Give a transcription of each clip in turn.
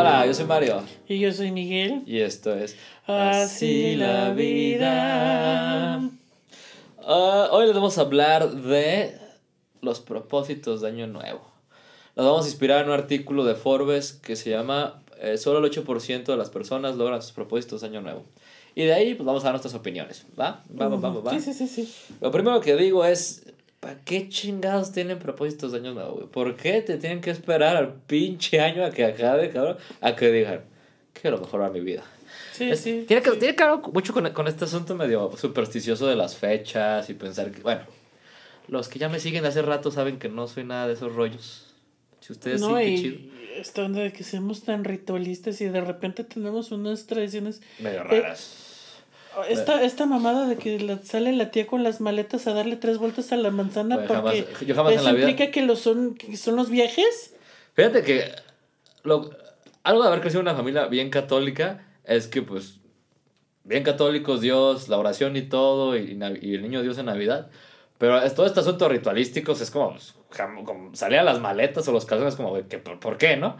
Hola, yo soy Mario. Y yo soy Miguel. Y esto es Así la vida. Ah, hoy les vamos a hablar de los propósitos de Año Nuevo. Nos vamos a inspirar en un artículo de Forbes que se llama eh, Solo el 8% de las personas logran sus propósitos de Año Nuevo. Y de ahí pues vamos a dar nuestras opiniones. ¿Va? Va, va, va, va, va. Sí, sí, sí, sí. Lo primero que digo es, ¿para qué chingados tienen propósitos de año nuevo, güey? ¿Por qué te tienen que esperar al pinche año a que acabe, cabrón? A que digan, quiero mejorar mi vida. Sí, Es- sí. tiene, que, sí. tiene que ver mucho con, con este asunto medio supersticioso de las fechas y pensar que, bueno, los que ya me siguen de hace rato saben que no soy nada de esos rollos. Si ustedes No, sí, qué chido. esta onda de que seamos tan ritualistas y de repente tenemos unas tradiciones. Medio raras. Esta, esta mamada de que sale la tía con las maletas a darle tres vueltas a la manzana jamás- porque yo jamás en la vida- implica que, lo son, que son los viajes. Fíjate que lo, algo de haber crecido en una familia bien católica es que, pues, bien católicos, Dios, la oración y todo, y el niño Dios en Navidad. Pero es, todo este asunto ritualístico es como, pues, como salían las maletas o los calzones, como, que, ¿por, qué, no?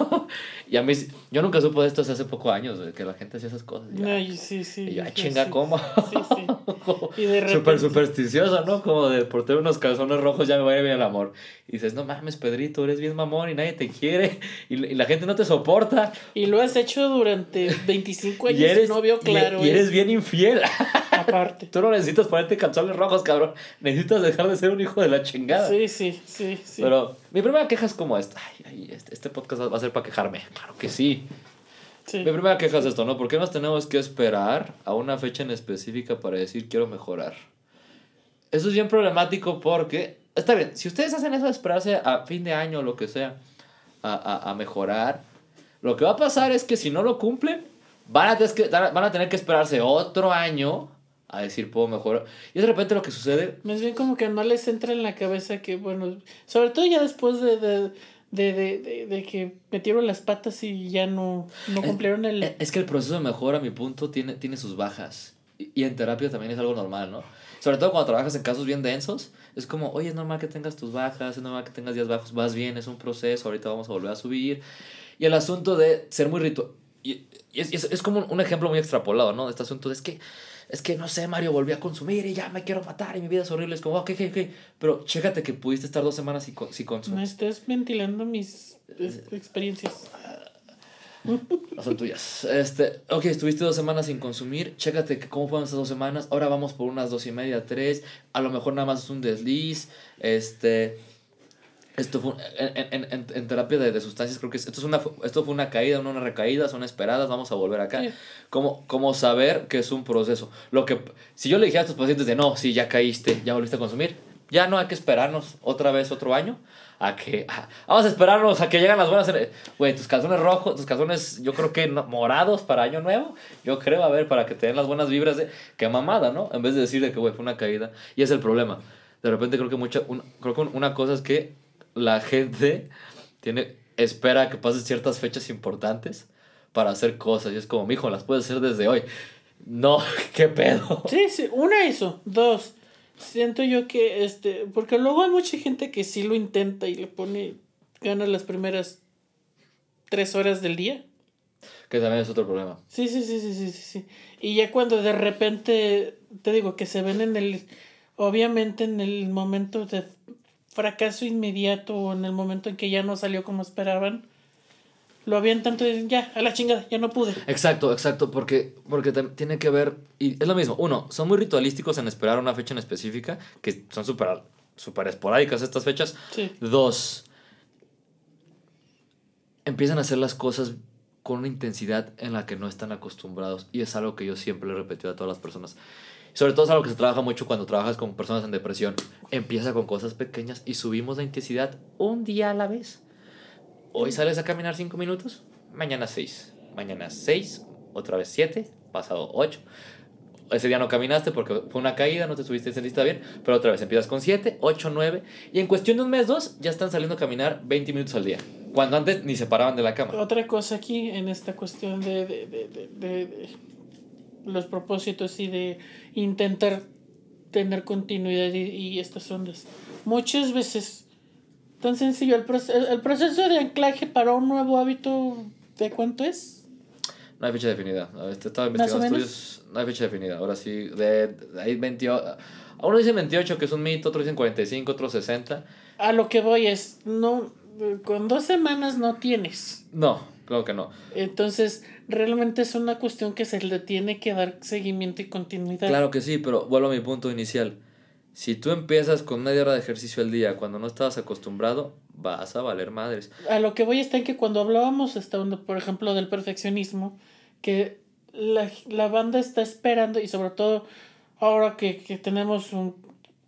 y a mí, yo nunca supe de esto hace poco años, que la gente hacía esas cosas. Y yo, Ay, sí, sí. y yo, sí, chinga, sí. ¿cómo? Sí, sí. Y de repente. Súper supersticiosa, ¿no? Como de por tener unos calzones rojos ya me va a ir bien el amor. Y dices, no mames, Pedrito, eres bien mamón y nadie te quiere. Y, y la gente no te soporta. Y lo has hecho durante 25 años Y eres, y no veo y- claro. y, ¿eh? eres bien infiel. Aparte. Tú no necesitas ponerte calzones rojos, cabrón. Necesitas dejar de ser un hijo de la chingada. Sí, sí, sí, sí. Pero mi primera queja es como esta. Ay, ay, este, este podcast va a ser para quejarme. Claro que sí. sí. Mi primera queja es esto, ¿no? ¿Por qué nos tenemos que esperar a una fecha en específica para decir quiero mejorar? Eso es bien problemático porque, está bien, si ustedes hacen eso de esperarse a fin de año o lo que sea, a, a, a mejorar, lo que va a pasar es que si no lo cumplen, van a, tener que, van a tener que esperarse otro año a decir puedo mejorar. Y de repente lo que sucede Más bien como que no les entra en la cabeza que, bueno, sobre todo ya después de, de, de, de, de- de que metieron las patas y ya no, no cumplieron el... Es que el proceso de mejora, a mi punto, tiene, tiene sus bajas. Y, y en terapia también es algo normal, ¿no? Sobre todo cuando trabajas en casos bien densos, es como, oye, es normal que tengas tus bajas, es normal que tengas días bajos, vas bien, es un proceso, ahorita vamos a volver a subir. Y el asunto de ser muy ritual. Y, y es, es, es como un ejemplo muy extrapolado, ¿no? Este asunto de es que, es que, no sé, Mario, volví a consumir y ya me quiero matar y mi vida es horrible. Es como, ok, ok, ok. Pero chécate que pudiste estar dos semanas sin, sin Me consumir. estás ventilando mis experiencias. No son tuyas. Este, ok, estuviste dos semanas sin consumir. Chécate que cómo fueron esas dos semanas. Ahora vamos por unas dos y media, tres. A lo mejor nada más es un desliz. Este. Esto fue en, en, en, en terapia de, de sustancias, creo que es- esto, es una, esto fue una caída, no una recaída, son esperadas, vamos a volver acá. Sí. Como, como saber que es un proceso. Lo que, si yo le dijera a tus pacientes de no, sí, ya caíste, ya volviste a consumir, ya no hay que esperarnos otra vez otro año a que a- vamos a esperarnos a que lleguen las buenas güey tus calzones rojos tus calzones yo creo que no- morados para año nuevo yo creo a ver para que te den las buenas vibras de qué mamada no en vez de decir de que güey fue una caída y es el problema de repente creo que mucha un- creo que una cosa es que la gente tiene espera que pasen ciertas fechas importantes para hacer cosas y es como mijo las puedes hacer desde hoy no qué pedo Sí, sí, una eso. Dos, siento yo que este, porque luego hay mucha gente que sí lo intenta y le pone ganas las primeras tres horas del día. que también es otro problema Sí, sí, sí, sí, sí, sí, sí. Y ya cuando de repente, te digo, que se ven en el, obviamente en el momento de fracaso inmediato o en el momento en que ya no salió como esperaban, lo habían tanto y dicen, ya, a la chingada, ya no pude. Exacto, exacto, porque, porque tiene que ver, y es lo mismo, uno, son muy ritualísticos en esperar una fecha en específica, que son súper super esporádicas estas fechas. Sí. Dos, empiezan a hacer las cosas con una intensidad en la que no están acostumbrados, y es algo que yo siempre le he repetido a todas las personas. Sobre todo es algo que se trabaja mucho cuando trabajas con personas en depresión. Empieza con cosas pequeñas y subimos la intensidad un día a la vez. Hoy sales a caminar 5 minutos, mañana 6. Mañana 6, otra vez 7, pasado 8. Ese día no caminaste porque fue una caída, no te subiste, sentiste bien, pero otra vez empiezas con 7, 8, 9. Y en cuestión de un mes, dos, ya están saliendo a caminar 20 minutos al día. Cuando antes ni se paraban de la cama. Otra cosa aquí en esta cuestión de- de los propósitos y de intentar tener continuidad y, y estas ondas. Muchas veces tan sencillo. El, proceso, el proceso de anclaje para un nuevo hábito, ¿de cuánto es? No hay fecha definida. Este, estaba investigando estudios. No hay fecha definida. Ahora sí, de, de ahí 28. Uno dice 28, que es un mito, otro dicen 45, otro 60. A lo que voy es, no, con dos semanas no tienes. No, claro que no. Entonces, realmente es una cuestión que se le tiene que dar seguimiento y continuidad. Claro que sí, pero vuelvo a mi punto inicial. Si tú empiezas con media hora de ejercicio al día cuando no estabas acostumbrado, vas a valer madres. A lo que voy está en que cuando hablábamos, por ejemplo, del perfeccionismo, que la, la banda está esperando y sobre todo ahora que, que tenemos un,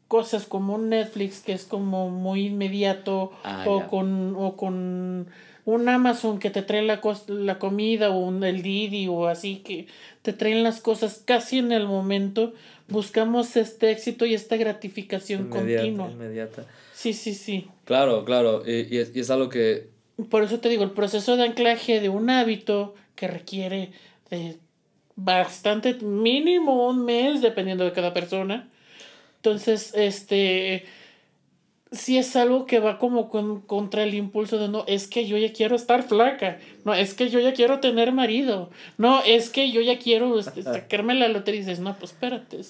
cosas como un Netflix que es como muy inmediato ah, o, con, o con un Amazon que te trae la, la comida o un, el Didi o así que te traen las cosas casi en el momento, buscamos este éxito y esta gratificación continua. Inmediata. Sí, sí, sí. Claro, claro, y, y, es, y es algo que... Por eso te digo, el proceso de anclaje de un hábito que requiere de bastante, mínimo un mes, dependiendo de cada persona. Entonces, este, si es algo que va como con, contra el impulso de no, es que yo ya quiero estar flaca, no, es que yo ya quiero tener marido, no, es que yo ya quiero este, sacarme la lotería y dices, no, pues espérate.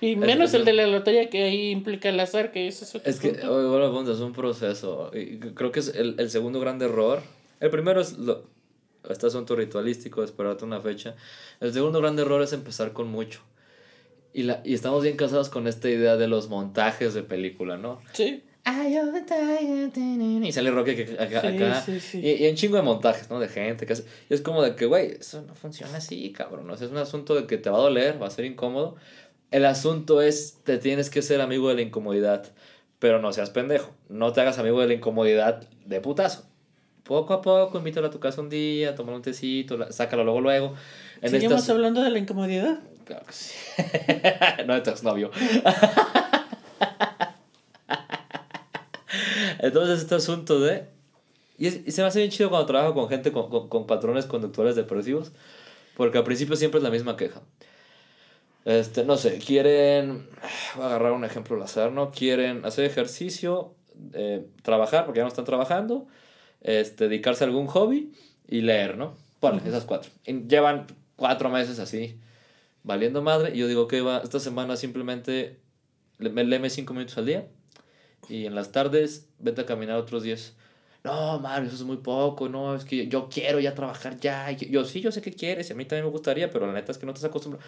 Y menos el de la lotería que ahí implica el azar, que eso es Es que, bueno, es un proceso. Y creo que es el, el segundo gran error. El primero es lo, este asunto ritualístico, esperarte una fecha. El segundo gran error es empezar con mucho. Y, la, y estamos bien casados con esta idea de los montajes de película, ¿no? Sí. Y sale Rocky acá. Y, en chingo de montajes, ¿no? De gente. Que y es como de que, güey, eso no funciona así, cabrón. es un asunto de que te va a doler, va a ser incómodo. El asunto es, te tienes que ser amigo de la incomodidad. Pero no seas pendejo. No te hagas amigo de la incomodidad de putazo poco a poco, invítalo a tu casa un día, toma un tecito, sácalo luego, luego. En ¿Seguimos hablando de la incomodidad? Claro que sí. no de tu Entonces, este asunto de... Y, se me hace bien chido cuando trabajo con gente con, con, con, patrones conductuales depresivos, porque al principio siempre es la misma queja. Este, no sé, quieren... Voy a agarrar un ejemplo al azar, ¿no? Quieren hacer ejercicio, eh, trabajar, porque ya no están trabajando, este, dedicarse a algún hobby y leer, ¿no? Bueno, esas cuatro. llevan cuatro meses así, valiendo madre. Y yo digo que va, esta semana simplemente me léeme cinco minutos al día. Y en las tardes vete a caminar otros días. No, Mario, eso es muy poco, no, es que yo quiero ya trabajar ya. Yo, sí, yo sé que quieres y a mí también me gustaría, pero la neta es que no te estás acostumbrado.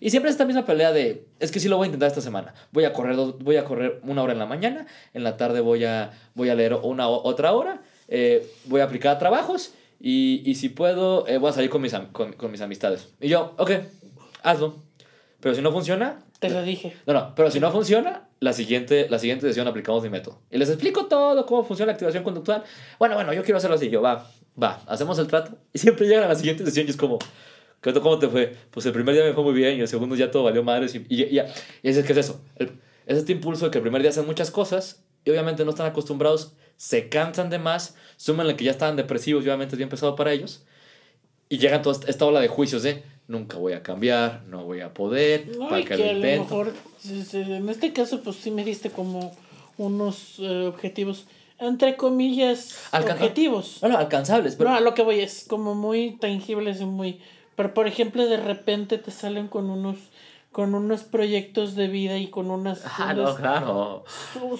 Y siempre es esta misma pelea de, es que sí lo voy a intentar esta semana. Voy a correr, voy a correr una hora en la mañana, en la tarde voy a, voy a leer una otra hora eh, voy a aplicar trabajos y, y si puedo, eh, voy a salir con mis, con, con mis amistades. Y yo, ok, hazlo. Pero si no funciona... Te lo dije. No, no, pero si no funciona, la siguiente, la siguiente sesión aplicamos mi método. Y les explico todo, cómo funciona la activación conductual. Bueno, bueno, yo quiero hacerlo así. Yo, va, va, hacemos el trato. Y siempre llegan a la siguiente sesión y es como, ¿cómo te fue? Pues el primer día me fue muy bien y el segundo ya todo valió madres. Y, y, ya. Y es que es eso. es este impulso de que el primer día hacen muchas cosas y obviamente no están acostumbrados se cansan de más, suman que ya estaban depresivos y obviamente es bien pesado para ellos, y llegan toda esta ola de juicios de nunca voy a cambiar, no voy a poder, para que, a lo mejor, en este caso, pues sí me diste como unos eh, objetivos, entre comillas, objetivos. No, no, alcanzables. Pero... No, a lo que voy es como muy tangibles y muy... Pero, por ejemplo, de repente te salen con unos con unos proyectos de vida y con unas... Ah, no, claro.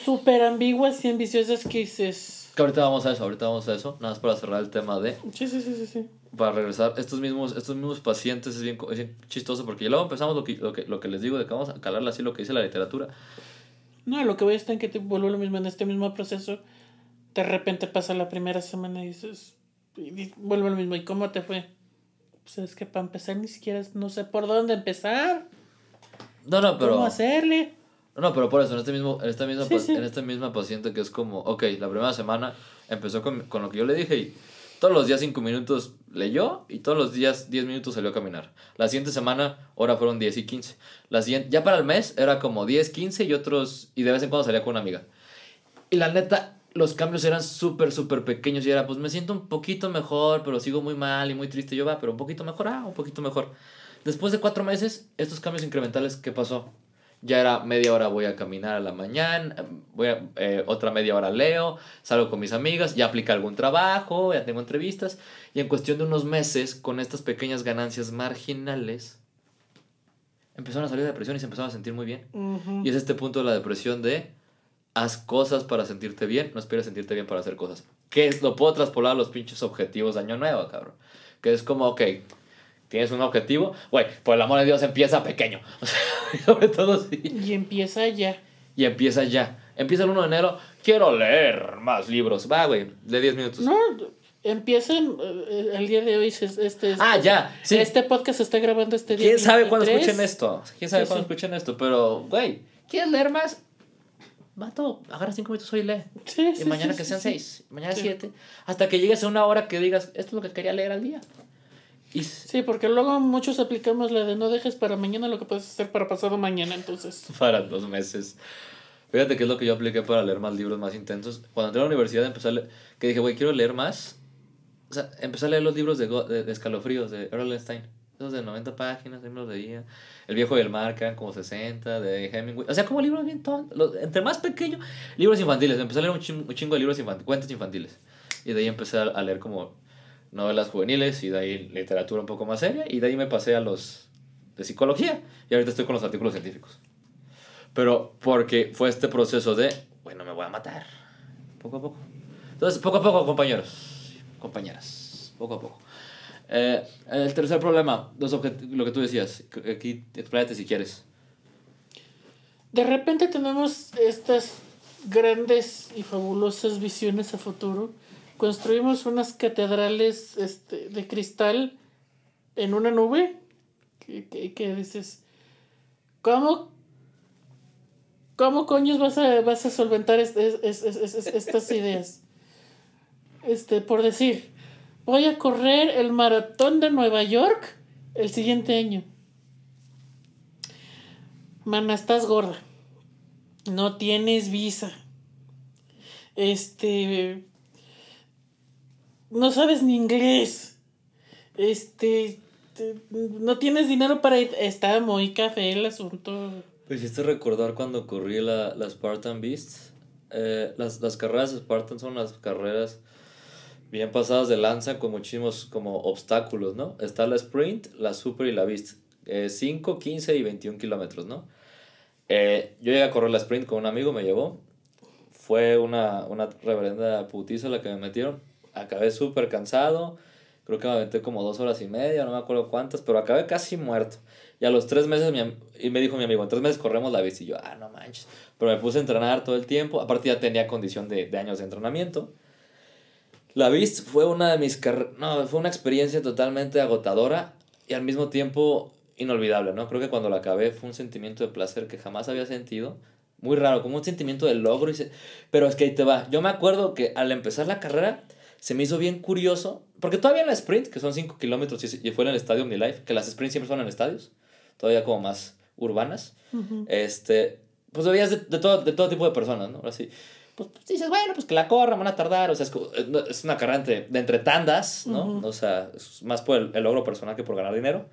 Súper ambiguas y ambiciosas que dices... Que ahorita vamos a eso, ahorita vamos a eso, nada más para cerrar el tema de... Sí, sí, sí, sí, sí. Para regresar, estos mismos, estos mismos pacientes es bien, es chistoso porque ya luego empezamos lo que, lo, que, lo que les digo de que vamos a calarle así lo que dice la literatura. No, lo que voy a estar en que te vuelvo lo mismo en este mismo proceso. De repente pasa la primera semana y dices, y vuelvo lo mismo. ¿Y cómo te fue? Pues es que para empezar ni siquiera no sé por dónde empezar. No, no, pero. ¿Cómo hacerle? No, pero por eso, en, este mismo, en, esta misma, en esta misma paciente que es como, ok, la primera semana empezó con, con lo que yo le dije y todos los días 5 minutos leyó y todos los días 10 minutos salió a caminar. La siguiente semana, ahora fueron 10 y 15. La siguiente, ya para el mes era como 10, 15 y otros, y de vez en cuando salía con una amiga. Y la neta, los cambios eran súper, súper pequeños y era, pues me siento un poquito mejor, pero sigo muy mal y muy triste. Yo va, pero un poquito mejor, ah, un poquito mejor. Después de cuatro meses, estos cambios incrementales, ¿qué pasó? Ya era media hora voy a caminar a la mañana, voy a, eh, otra media hora leo, salgo con mis amigas, ya aplica algún trabajo, ya tengo entrevistas, y en cuestión de unos meses, con estas pequeñas ganancias marginales, empezaron a salir de depresión y se empezaron a sentir muy bien. Y es este punto de la depresión de haz cosas para sentirte bien, no esperes sentirte bien para hacer cosas. Que lo puedo traspolar a los pinches objetivos de año nuevo, cabrón. Que es como, ok, tienes un objetivo, güey, por el amor de Dios empieza pequeño. O sea, sobre todo sí. Y empieza ya. Y empieza ya. Empieza el 1 de enero, quiero leer más libros. Va, güey, de 10 minutos. No, empieza eh, el día de hoy. Este, ah, ya. Sí. Este podcast se está grabando este día. ¿Quién sabe cuándo escuchen esto? ¿Quién sabe cuándo escuchen esto? Pero, güey, ¿quieres leer más? Vato, agarra 5 minutos hoy y lee. Sí, y mañana que sean 6, mañana 7. Hasta que llegues a una hora que digas, esto es lo que quería leer al día. Sí, porque luego muchos aplicamos la de no dejes para mañana lo que puedes hacer para pasado mañana, entonces. Para dos meses. Fíjate qué es lo que yo apliqué para leer más libros más intensos. Cuando entré a la universidad empecé a leer, que dije, güey, quiero leer más. O sea, empecé a leer los libros de, de, escalofríos de Earl Stein. Esos de 90 páginas, libros de día. El viejo y el mar, que eran como 60, de Hemingway. O sea, como libros bien tontos. Entre más pequeño, libros infantiles. Empecé a leer un chingo, de libros infantiles, cuentos infantiles. Y de ahí empecé a leer como novelas juveniles y de ahí literatura un poco más seria y de ahí me pasé a los de psicología y ahorita estoy con los artículos científicos. Pero porque fue este proceso de, bueno, me voy a matar, poco a poco. Entonces, poco a poco, compañeros, compañeras, poco a poco. Eh, el tercer problema, lo que tú decías, aquí expláyate si quieres. De repente tenemos estas grandes y fabulosas visiones a futuro construimos unas catedrales este, de cristal en una nube. Que, dices, ¿cómo, cómo coños vas a, vas a solventar estas ideas? Este, por decir, voy a correr el maratón de Nueva York el siguiente año. Mana, estás gorda. No tienes visa. Este no sabes ni inglés. Este, no tienes dinero para ir. Está muy café el asunto. Pues hiciste recordar cuando corrí la, la Spartan Beast. Eh, las, las carreras Spartan son las carreras bien pasadas de lanza con muchísimos como obstáculos, ¿no? Está la sprint, la super y la beast. 5, eh, 15 y 21 kilómetros, ¿no? Eh, yo llegué a correr la sprint con un amigo, me llevó. Fue una, una reverenda putiza la que me metieron acabé súper cansado. Creo que me aventé como dos horas y media, no me acuerdo cuántas, pero acabé casi muerto. Y a los tres meses, y me dijo mi amigo, en tres meses corremos la bici. Y yo, ah, no manches. Pero me puse a entrenar todo el tiempo. Aparte ya tenía condición de, de años de entrenamiento. La bici fue una de mis no, fue una experiencia totalmente agotadora y al mismo tiempo inolvidable, ¿no? Creo que cuando la acabé fue un sentimiento de placer que jamás había sentido. Muy raro, como un sentimiento de logro. Y Pero es que ahí te va. Yo me acuerdo que al empezar la carrera se me hizo bien curioso, porque todavía en la sprint, que son 5 kilómetros y fue en el estadio Life, que las sprints siempre son en estadios, todavía como más urbanas, este, pues veías de, de, todo, de todo tipo de personas, ¿no? Así, pues, pues, dices, bueno, pues que la corra, van a tardar, o sea, es, una carrera entre, de entre tandas, ¿no? O sea, es más por el, logro personal que por ganar dinero.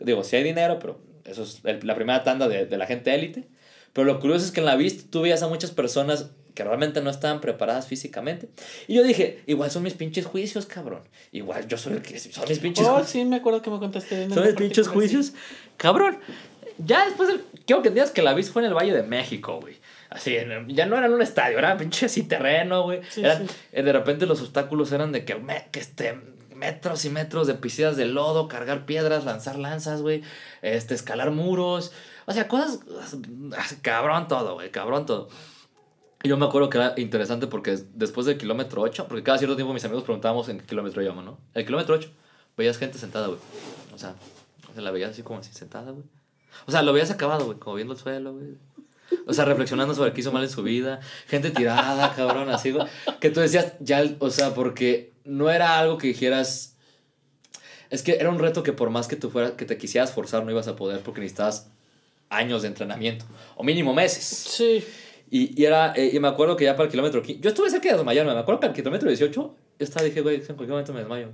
Digo, sí hay dinero, pero eso es la primera tanda de, de la gente élite. Pero lo curioso es que en la vista tú veías a muchas personas que realmente no estaban preparadas físicamente. Y yo dije, igual son mis pinches juicios, cabrón. Igual yo soy el que... Son mis pinches Oh, sí, me acuerdo que me contaste. Son mis pinches juicios. Cabrón. Ya después, del, quiero que digas que la vista fue en el Valle de México, güey. Así, ya no era en un estadio, era pinche así terreno, güey. Eh, de repente los obstáculos eran de que, que este, metros y metros de piscinas de lodo, cargar piedras, lanzar lanzas, güey. Este, escalar muros. O sea, cosas... Cabrón todo, güey, cabrón todo. Y yo me acuerdo que era interesante porque después del kilómetro 8, porque cada cierto tiempo mis amigos preguntábamos en qué kilómetro íbamos, ¿no? El kilómetro 8, veías gente sentada, güey. O sea, la veías así como así sentada, güey. O sea, lo veías acabado, güey, como viendo el suelo, güey. O sea, reflexionando sobre qué hizo mal en su vida. Gente tirada, cabrón, así, güey. Que tú decías, ya, o sea, porque no era algo que dijeras. Es que era un reto que por más que tú fueras, que te quisieras forzar, no ibas a poder porque necesitabas años de entrenamiento. O mínimo meses. Sí. Y, y era, eh, y me acuerdo que ya para el kilómetro 15, yo estuve cerca de desmayarme, me acuerdo que al kilómetro 18, yo estaba, dije, güey, en cualquier momento me desmayo.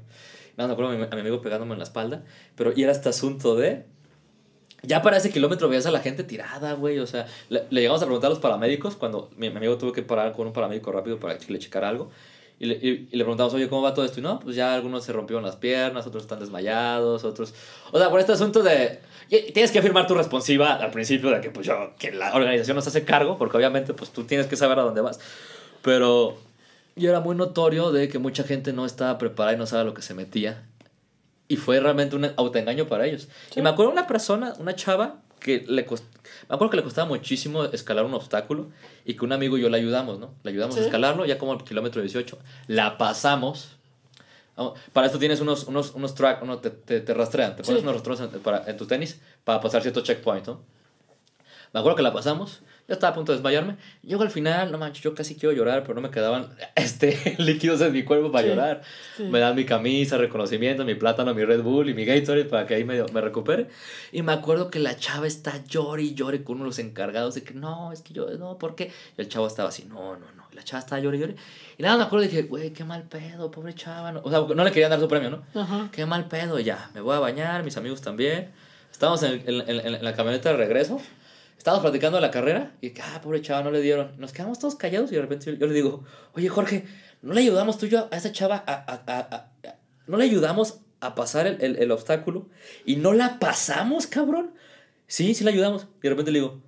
Me acuerdo a mi, amigo pegándome en la espalda, pero y era este asunto de, Ya para ese kilómetro veías a la gente tirada, güey. O sea, le, le llegamos a preguntar a los paramédicos cuando mi, mi amigo tuvo que parar con un paramédico rápido para que le checara algo. Y le, y, y le preguntamos, oye, ¿cómo va todo esto? Y no, pues ya algunos se rompieron las piernas, otros están desmayados, otros... O sea, por este asunto de... Tienes que afirmar tu responsiva al principio de que, pues yo, que la organización nos hace cargo, porque obviamente, pues tú tienes que saber a dónde vas. Pero yo era muy notorio de que mucha gente no estaba preparada y no sabía lo que se metía. Y fue realmente un autoengaño para ellos. Sí. Y me acuerdo una persona, una chava, que le cost... me acuerdo que le costaba muchísimo escalar un obstáculo y que un amigo y yo le ayudamos, ¿no? Le ayudamos Sí. a escalarlo, ya como al kilómetro 18. La pasamos. Vamos, Para esto tienes unos, unos, unos track, uno te, te, te rastrean, te pones Sí. unos rastreos en, para, en tu tenis para pasar cierto checkpoint, ¿no? Me acuerdo que la pasamos, yo estaba a punto de desmayarme. Llego al final, no manches, yo casi quiero llorar, pero no me quedaban este, líquidos en mi cuerpo para Sí, llorar. sí. Me dan mi camisa, reconocimiento, mi plátano, mi Red Bull y mi Gatorade para que ahí me, me recupere. Y me acuerdo que la chava está llore y llore con uno de los encargados de que no, es que yo, no, ¿por qué? Y el chavo estaba así, no, no, no. Y la chava estaba llore y llore. Y nada, me acuerdo y dije, güey, qué mal pedo, pobre chava. No. O sea, no le querían dar su premio, ¿no? Ajá. Qué mal pedo, ya. Me voy a bañar, mis amigos también. Estábamos en, el- en- en- en la camioneta de regreso. Estábamos platicando de la carrera. Y, ah, pobre chava, no le dieron. Nos quedamos todos callados y de repente yo, yo le digo, oye, Jorge, ¿no le ayudamos tú y yo a esa chava a... a- a- a- ¿No le ayudamos a pasar el, el- el obstáculo? ¿Y no la pasamos, cabrón? Sí, sí la ayudamos. Y de repente le digo,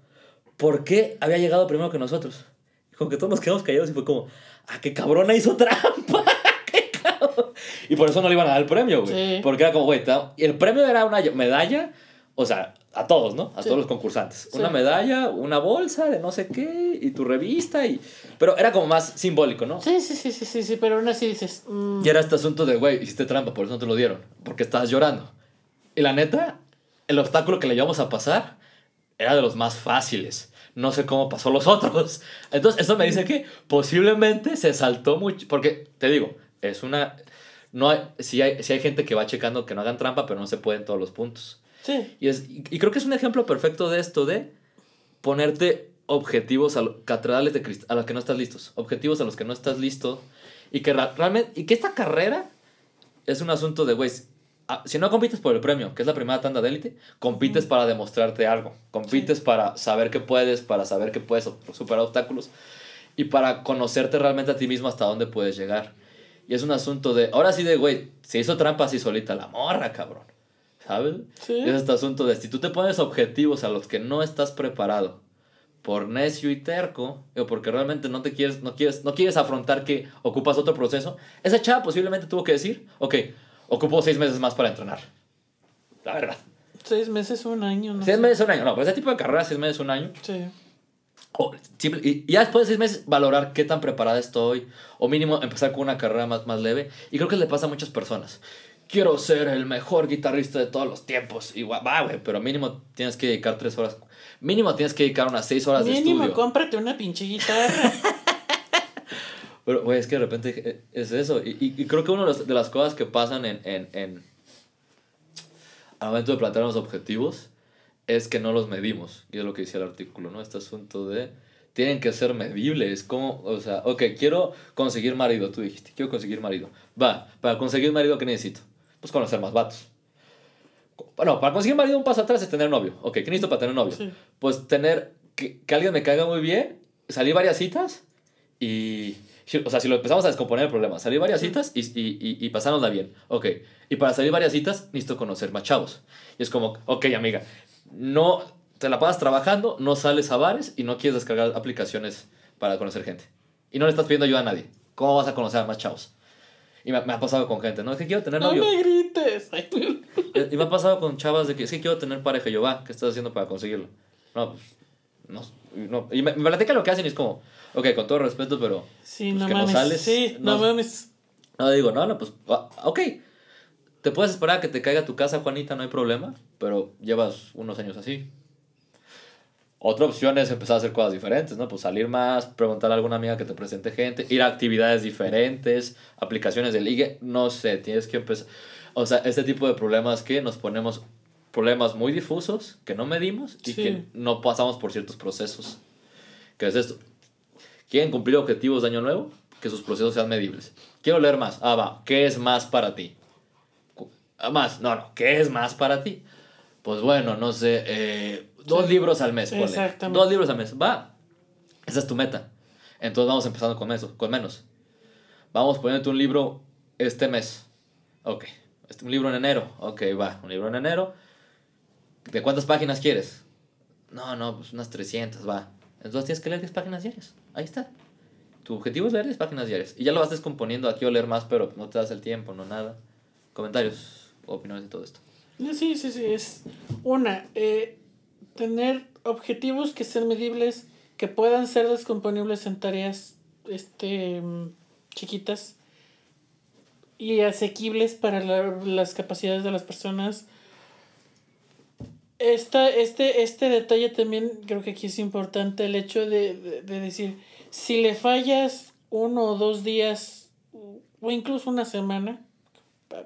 ¿por qué había llegado primero que nosotros? Y como que todos nos quedamos callados y fue como, ah, qué cabrona hizo trampa. qué cabrón. Y por eso no le iban a dar el premio, güey. Sí. Porque era como, güey, el premio era una medalla, o sea, a todos, ¿no? A Sí. todos los concursantes. Sí. Una medalla, una bolsa de no sé qué, y tu revista, y... Pero era como más simbólico, ¿no? Sí, sí, sí, sí, sí, sí, pero aún así dices. mm, Y era este asunto de, güey, hiciste trampa, por eso no te lo dieron, porque estabas llorando. Y la neta, el obstáculo que le íbamos a pasar era de los más fáciles. No sé cómo pasó los otros. Entonces, eso me dice que posiblemente se saltó mucho, porque te digo, es una... No hay, si hay, si hay gente que va checando que no hagan trampa, pero no se pueden todos los puntos. Sí, Y, es, y creo que es un ejemplo perfecto de esto, de ponerte objetivos a lo- catedrales de a los que no estás listos, objetivos a los que no estás listo y que realmente y que esta carrera es un asunto de güey, ah, si no compites por el premio, que es la primera tanda de élite, compites para demostrarte algo, compites para saber que puedes, para saber que puedes superar obstáculos y para conocerte realmente a ti mismo hasta dónde puedes llegar. Y es un asunto de, ahora sí de, güey, se hizo trampa así solita la morra, cabrón. ¿Sabes? Sí. Es este asunto de, si tú te pones objetivos a los que no estás preparado por necio y terco, o porque realmente no te quieres, no quieres, no quieres afrontar que ocupas otro proceso, esa chava posiblemente tuvo que decir, ok, ocupo seis meses más para entrenar. La verdad. seis meses, un año, no Seis sé. meses, un año. No, pues ese tipo de carrera, seis meses, un año. Sí. O simple- y y ya después de seis meses, valorar qué tan preparada estoy. O mínimo empezar con una carrera más, más leve. Y creo que le pasa a muchas personas. Quiero ser el mejor guitarrista de todos los tiempos. Y gua- va, güey, pero mínimo tienes que dedicar tres horas. Mínimo tienes que dedicar unas seis horas de Mínimo, estudio. cómprate una pinche guitarra. Pero, güey, es que de repente eh, es eso. Y, y- y creo que una de, las- de las cosas que pasan en, en, en- al momento de plantear los objetivos es que no los medimos. Y es lo que decía el artículo, ¿no? Este asunto de tienen que ser medibles. Como, o sea, ok, quiero conseguir marido, tú dijiste, quiero conseguir marido. Va, para conseguir marido, ¿qué necesito? Pues conocer más vatos. Bueno, para conseguir marido un paso atrás es tener novio. Ok, ¿qué necesito para tener novio? Sí. Pues tener que, que alguien me caiga muy bien, salir varias citas y... O sea, si lo empezamos a descomponer el problema, salir varias citas y, y, y, y pasárnosla bien. Ok, y para salir varias citas necesito conocer más chavos. Y es como, ok, amiga, no te la pasas trabajando, no sales a bares y no quieres descargar aplicaciones para conocer gente. Y no le estás pidiendo ayuda a nadie. ¿Cómo vas a conocer a más chavos? Y me, me ha pasado con gente, ¿no? Es que quiero tener no novio. me grites. Ay, Y me ha pasado con chavas de que es que quiero tener pareja. Y yo, va, ¿qué estás haciendo para conseguirlo? No, pues, no. no. Y me, me platica lo que hacen y es como, ok, con todo respeto, pero. Sí, Pues no que no mames. sales, sí, no, no- mames. No, digo, no, no, pues, ok. Te puedes esperar a que te caiga a tu casa, Juanita, no hay problema. Pero llevas unos años así. Otra opción es empezar a hacer cosas diferentes, ¿no? Pues salir más, preguntar a alguna amiga que te presente gente, ir a actividades diferentes, aplicaciones de ligue, no sé, tienes que empezar. O sea, este tipo de problemas que nos ponemos problemas muy difusos, que no medimos y Sí. que no pasamos por ciertos procesos. ¿Qué es esto? ¿Quieren cumplir objetivos de año nuevo? Que sus procesos sean medibles. Quiero leer más. Ah, va. ¿Qué es más para ti? Ah, Más. No, no. ¿Qué es más para ti? Pues bueno, no sé, eh, dos Sí. libros al mes. Exactamente. Dos libros al mes. Va. Esa es tu meta. Entonces vamos empezando con eso, con menos. Vamos poniéndote un libro este mes. Ok. Este, un libro en enero. Ok, va. Un libro en enero. ¿De cuántas páginas quieres? No, no, pues unas 300, va. Entonces tienes que leer 10 páginas diarias. Ahí está. Tu objetivo es leer 10 páginas diarias. Y ya lo vas descomponiendo. Aquí o leer más, pero no te das el tiempo, no nada. Comentarios, opiniones de todo esto. Sí, sí, sí, es una, eh, tener objetivos que sean medibles, que puedan ser descomponibles en tareas este, chiquitas y asequibles para la- las capacidades de las personas. Esta, este, este detalle también creo que aquí es importante, el hecho de, de, de decir, si le fallas uno o dos días o incluso una semana,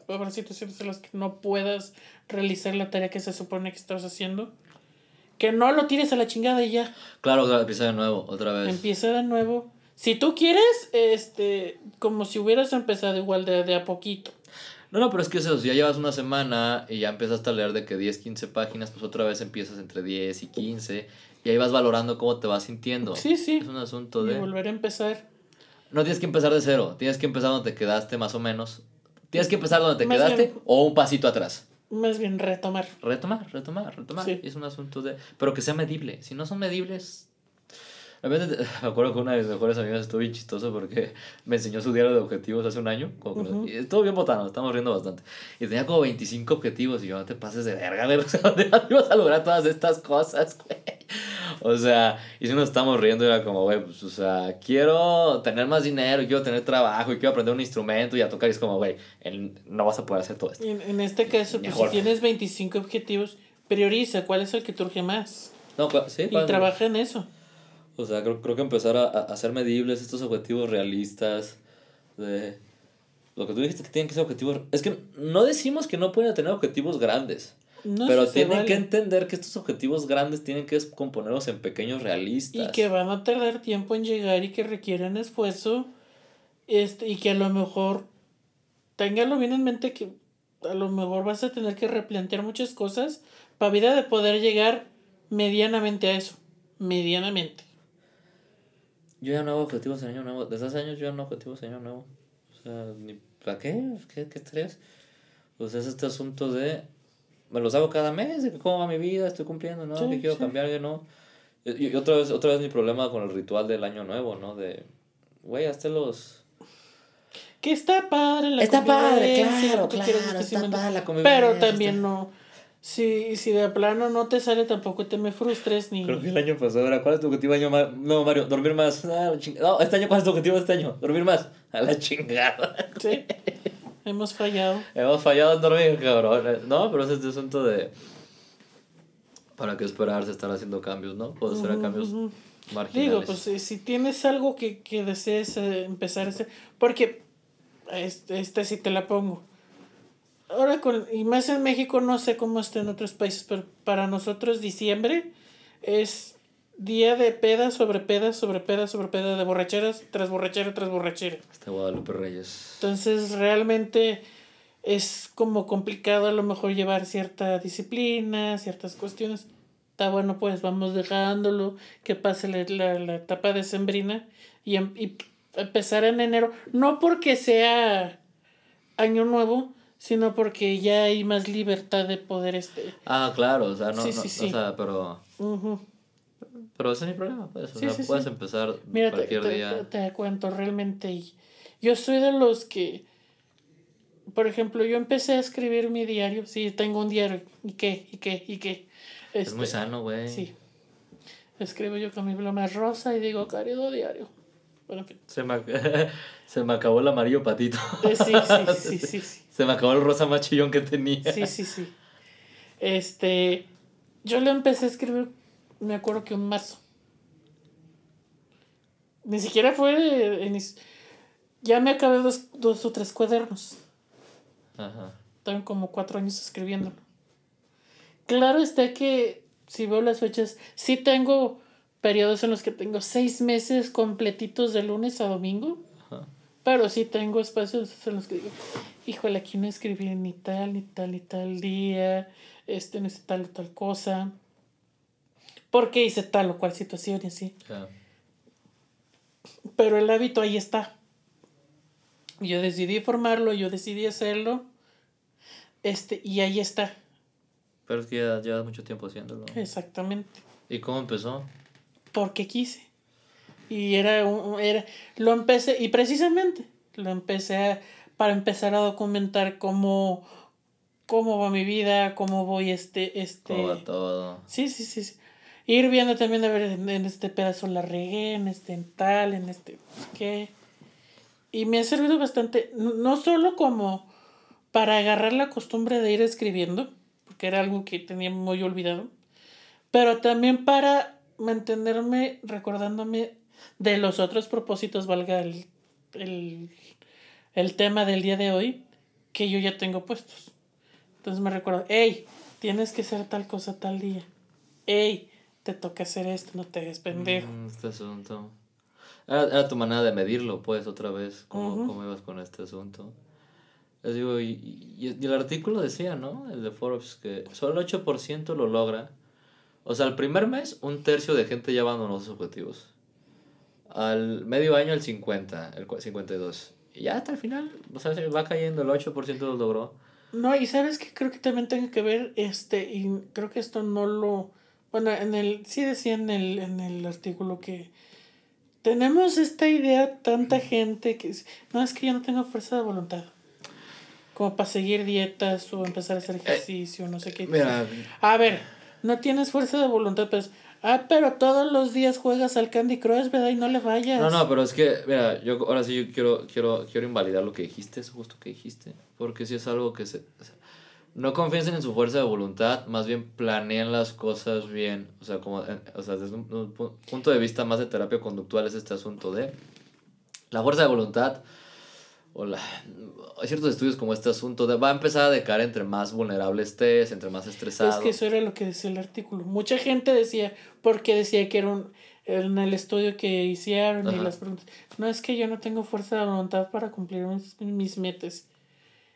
haber situaciones en las que no puedas realizar la tarea que se supone que estás haciendo, que no lo tires a la chingada y ya, Claro, claro, empieza de nuevo, otra vez. empieza de nuevo. Si tú quieres, este, como si hubieras empezado igual de, de a poquito. No, no, pero es que eso, si ya llevas una semana y ya empezaste a leer de que 10, 15 páginas, pues otra vez empiezas entre 10 y 15 y ahí vas valorando cómo te vas sintiendo. Sí, sí. Es un asunto Y de... volver a empezar. No tienes que empezar de cero, tienes que empezar donde te quedaste más o menos. Tienes que empezar donde te Más quedaste bien- o un pasito atrás. Más bien retomar. Retomar, retomar, retomar. Sí. Es un asunto de... Pero que sea medible. Si no son medibles... A veces, me acuerdo que una de mis mejores amigas estuvo bien chistoso porque me enseñó su diario de objetivos hace un año. Como que- Ujú. y estuvo bien botano, estamos riendo bastante. Y tenía como 25 objetivos y yo, no te pases de verga, güey. O sea, ¿dónde ibas a lograr todas estas cosas, güey? O sea, y si nos estamos riendo, era como, güey, pues, o sea, quiero tener más dinero, quiero tener trabajo, y quiero aprender un instrumento y a tocar. Y es como, güey, no vas a poder hacer todo esto. En, en este caso, pues si tienes 25 objetivos, prioriza cuál es el que te urge más. No, sí, Y trabaja en eso. O sea, creo, creo que empezar a, a hacer medibles estos objetivos realistas. De lo que tú dijiste que tienen que ser objetivos. Es que no decimos que no pueden tener objetivos grandes. No pero tienen vale. que entender que estos objetivos grandes tienen que componerlos en pequeños realistas. Y que van a tardar tiempo en llegar y que requieren esfuerzo. Este, y que a lo mejor, téngalo bien en mente que a lo mejor vas a tener que replantear muchas cosas para vida de poder llegar medianamente a eso. Medianamente. Yo ya no hago objetivos en año nuevo. Desde hace años yo ya no hago objetivos en año nuevo. O sea, ni ¿para qué? ¿Qué, qué estrés? Pues es este asunto de. Me los hago cada mes, de cómo va mi vida, estoy cumpliendo, ¿no? Sí, que quiero sí. cambiar, que no. Y, y otra vez, otra vez mi problema con el ritual del año nuevo, ¿no? De. Güey, hazte los. Que está padre la Está padre, claro, claro, está padre la convivencia, Pero también no. Si, si de plano no te sale, tampoco te me frustres ni. Creo que el año pasado era, ¿cuál es tu objetivo año ma- No, Mario, dormir más. Ah, ching- No, este año, ¿cuál es tu objetivo este año? Dormir más. A la chingada. Sí. Hemos fallado. Hemos fallado en dormir, cabrón. No, pero es este asunto de. ¿Para qué esperarse estar haciendo cambios, no? Puedo hacer Ujú, cambios ujú. marginales. Digo, pues si tienes algo que, que desees eh, empezar a hacer, porque este, este sí te la pongo. Ahora con, y más en México, no sé cómo está en otros países, pero para nosotros diciembre es día de peda sobre peda sobre peda sobre peda, de borracheras tras borrachera tras borrachera. Este Guadalupe Reyes. Entonces realmente es como complicado a lo mejor llevar cierta disciplina, ciertas cuestiones. Está bueno, pues vamos dejándolo, que pase la, la, la etapa decembrina y, y empezar en enero. No porque sea año nuevo, sino porque ya hay más libertad de poder este. Ah, claro, o sea, no, Sí, no, sí, sí. o sea, pero, ujú. pero ese es mi problema, pues, o Sí, sea, sí, puedes sí. empezar Mira, cualquier te- día. te- te cuento realmente. Yo soy de los que, por ejemplo, yo empecé a escribir mi diario. Sí, tengo un diario. ¿Y qué? ¿Y qué? ¿Y qué? Es muy Este, sano, güey. Sí. Escribo yo con mi pluma rosa y digo, querido diario. Bueno, en fin. Se me, se me acabó el amarillo patito. Eh, sí, sí, sí, sí, sí. Se me acabó el rosa más chillón que tenía. Sí, sí, sí. Este, yo lo empecé a escribir, me acuerdo que en marzo. Ni siquiera fue en... Ya me acabé dos, dos o tres cuadernos. Ajá. Tengo como cuatro años escribiéndolo. Claro está que, si veo las fechas, sí tengo periodos en los que tengo seis meses completitos de lunes a domingo. Ajá. Pero sí tengo espacios en los que digo, híjole, aquí no escribí ni tal, ni tal, ni tal día, este, no hice tal o tal cosa. ¿Por qué hice tal o cual situación y así? Pero el hábito ahí está. Yo decidí formarlo, yo decidí hacerlo. Este, y ahí está. Pero es que ya llevas mucho tiempo haciéndolo. Exactamente. ¿Y cómo empezó? Porque quise. Y era, un, era lo empecé, y precisamente lo empecé a, para empezar a documentar cómo, cómo va mi vida, cómo voy este, este. Va todo. Sí, sí, sí, sí. Ir viendo también a ver en, este pedazo la regué, en este en tal, en este qué. Y me ha servido bastante, no solo como para agarrar la costumbre de ir escribiendo, porque era algo que tenía muy olvidado, pero también para mantenerme recordándome de los otros propósitos, valga el, el, el tema del día de hoy, que yo ya tengo puestos. Entonces me recuerdo, hey, tienes que hacer tal cosa tal día. Hey, te toca hacer esto, no te hagas pendejo. Mm, este asunto. Era, tu manera de medirlo, pues, otra vez, cómo, cómo ibas con este asunto. Les digo, y, y, el artículo decía, ¿no? El de Forbes, que solo el 8% lo logra. O sea, el primer mes, un tercio de gente ya abandonó sus objetivos. Al medio año, el 50, el 52. Ya hasta el final, o sea, se va cayendo, el 8% lo logró. No, y sabes que creo que también tiene que ver, este, y creo que esto no lo bueno, en el, sí decía en el, en el artículo que tenemos esta idea, tanta gente que no es que yo no tengo fuerza de voluntad. Como para seguir dietas o empezar a hacer eh, ejercicio, no sé qué. Mira, a ver, no tienes fuerza de voluntad, pues. Ah, pero todos los días juegas al Candy Crush, ¿verdad? Y no le vayas. No, no, pero es que, mira, yo ahora sí yo quiero, quiero, quiero invalidar lo que dijiste, eso justo que dijiste. Porque si es algo que se no confíen en su fuerza de voluntad, más bien planeen las cosas bien. O sea, como, eh, o sea, desde un, punto de vista más de terapia conductual es este asunto de la fuerza de voluntad. O la, hay ciertos estudios como este asunto de va a empezar a decaer entre más vulnerable estés, entre más estresado. Es que eso era lo que decía el artículo. Mucha gente decía, porque decía que era un, en el estudio que hicieron y las preguntas, no es que yo no tengo fuerza de voluntad para cumplir mis, mis metas.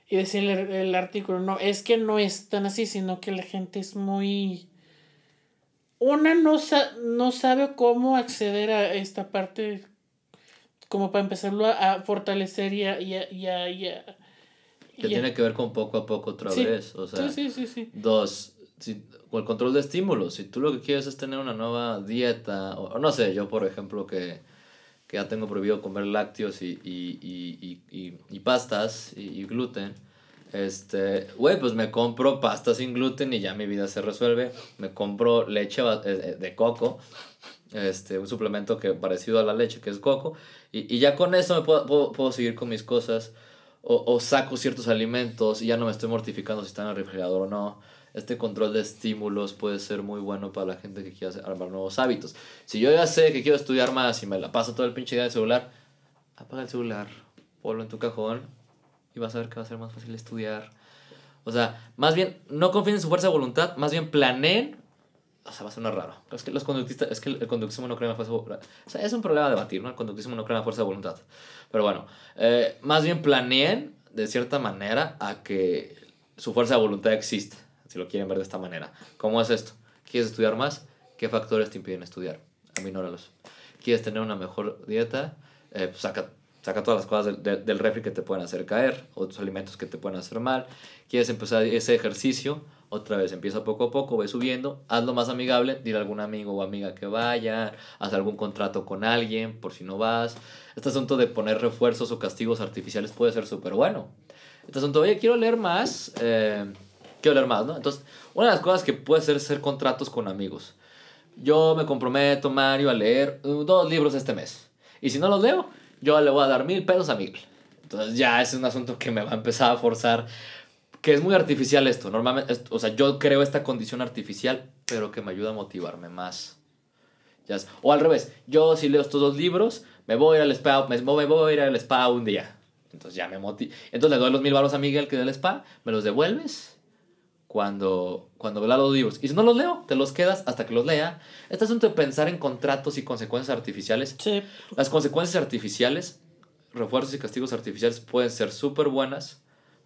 Y decía el, artículo, no, es que no es tan así, sino que la gente es muy... Una no, no sabe cómo acceder a esta parte como para empezarlo a, fortalecer y a... Y que tiene que ver con poco a poco otra vez. O sea, sí, sí, sí, Dos, si, con el control de estímulos. Si tú lo que quieres es tener una nueva dieta, o, no sé, yo por ejemplo que, que ya tengo prohibido comer lácteos y, y, y, y, y pastas y, gluten, este, güey, pues me compro pasta sin gluten y ya mi vida se resuelve. Me compro leche eh, eh, de coco, este, un suplemento que parecido a la leche, que es coco, y, y ya con eso me puedo, puedo, puedo seguir con mis cosas. O, o, saco ciertos alimentos y ya no me estoy mortificando si están en el refrigerador o no. Este control de estímulos puede ser muy bueno para la gente que quiera armar nuevos hábitos. Si yo ya sé que quiero estudiar más y me la paso todo el pinche día de celular, apaga el celular, ponlo en tu cajón y vas a ver que va a ser más fácil estudiar. O sea, más bien, no confíen en su fuerza de voluntad, más bien planeen. O sea, va a sonar raro. Es que los conductistas, es que el conductismo no cree en la fuerza. O sea, es un problema debatir, ¿no? El conductismo no cree en la fuerza de voluntad. Pero bueno, eh, más bien planeen de cierta manera a que su fuerza de voluntad exista, si lo quieren ver de esta manera. ¿Cómo es esto? ¿Quieres estudiar más? ¿Qué factores te impiden estudiar? Aminóralos. ¿Quieres tener una mejor dieta? Eh, pues saca saca todas las cosas del, del, refri que te pueden hacer caer, otros alimentos que te pueden hacer mal. Quieres empezar ese ejercicio, otra vez empieza poco a poco, ve subiendo, hazlo más amigable, dile a algún amigo o amiga que vaya, haz algún contrato con alguien por si no vas. Este asunto de poner refuerzos o castigos artificiales puede ser súper bueno. Este asunto, oye, quiero leer más, eh, quiero leer más, ¿no? Entonces, una de las cosas que puede ser es hacer contratos con amigos. Yo me comprometo, Mario, a leer uh, dos libros este mes. Y si no los leo, yo le voy a dar mil pesos a Miguel. Entonces ya es un asunto que me va a empezar a forzar, que es muy artificial esto. Normalmente, o sea, yo creo esta condición artificial, pero que me ayuda a motivarme más. Ya o al revés, yo si leo estos dos libros, me voy a ir al spa, me voy, a ir al spa un día. Entonces ya me motiva. Entonces le doy los mil baros a Miguel que del spa, me los devuelves cuando, cuando lea los libros. Y si no los leo, te los quedas hasta que los lea. Este asunto de pensar en contratos y consecuencias artificiales. Sí. Las consecuencias artificiales, refuerzos y castigos artificiales pueden ser súper buenas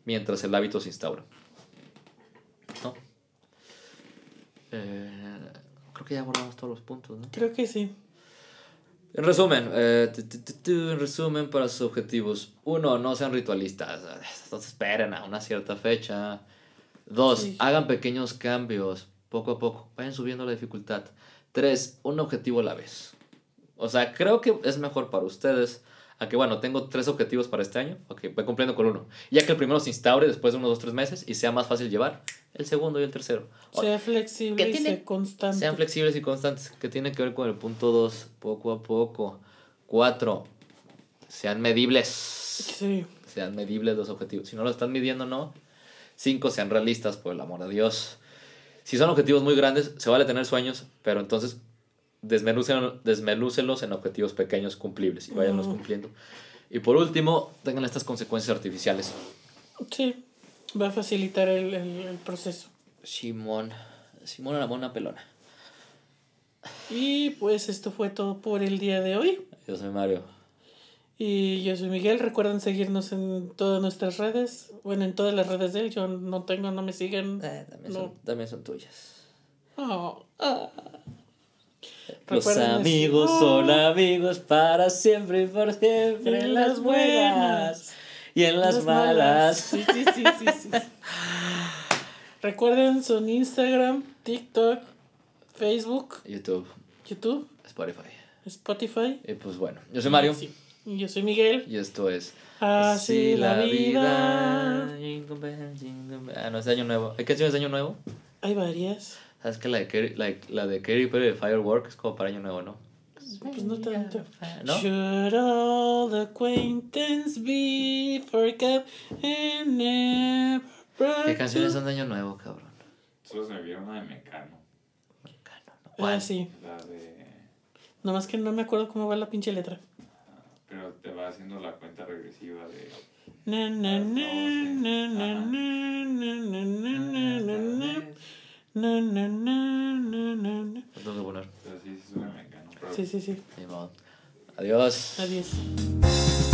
mientras el hábito se instaura. ¿No? Eh, creo que ya abordamos todos los puntos, ¿no? Creo que sí. En resumen, eh, en resumen para sus objetivos. Uno, no sean ritualistas. Entonces esperen a una cierta fecha. Dos, Sí. hagan pequeños cambios poco a poco. Vayan subiendo la dificultad. Tres, un objetivo a la vez. O sea, creo que es mejor para ustedes. A que, bueno, tengo tres objetivos para este año. Ok, voy cumpliendo con uno. Ya que el primero se instaure después de unos dos, tres meses y sea más fácil llevar el segundo y el tercero. Sea flexible ¿Qué y sea constante. sean flexibles y constantes, que tiene que ver con el punto 2, poco a poco. 4. Sean medibles. Sí. Sean medibles los objetivos. Si no lo están midiendo, no. 5. Sean realistas, por el amor de Dios. Si son objetivos muy grandes, se vale tener sueños, pero entonces desmenúcenlo- desmenúcenlos en objetivos pequeños cumplibles y váyanlos Mm. cumpliendo. Y por último, tengan estas consecuencias artificiales. Sí. Va a facilitar el, el, el proceso. Simón. Simón la mona pelona. Y pues esto fue todo por el día de hoy. Yo soy Mario. Y yo soy Miguel. Recuerden seguirnos en todas nuestras redes. Bueno, en todas las redes de él. Yo no tengo, no me siguen. Eh, también, No. son, también son tuyas. Oh, ah. Los eso. amigos son amigos para siempre y por siempre. En las buenas y en las, malas. Sí, sí, sí, sí, sí. Recuerden son Instagram, TikTok, Facebook, YouTube, YouTube, Spotify. Spotify. Y pues bueno, yo soy Mario. Sí. Y yo soy Miguel. Y esto es. Así la vida. Ah, no, es de Año Nuevo. ¿Hay canciones de Año Nuevo? Hay varias. ¿Sabes que la de Katy, la, la de Katy Perry de Firework es como para Año Nuevo, no? Pues no tanto. ¿No? Should all acquaintance be forgot and never ¿Qué canciones son de Año Nuevo, cabrón? Solo se me vieron una de Mecano. Mecano, ¿no? Ah, ¿Cuál? sí. La de. Nomás que no me acuerdo cómo va la pinche letra. Pero te va haciendo la cuenta regresiva de. Na, na, na, na, na, na, na, na, na, na, na, na. Na, na, na, na, na, na. Na, na, na, Lo tengo que poner. Pero sí. Sí, sí, sí. Adiós. Adiós.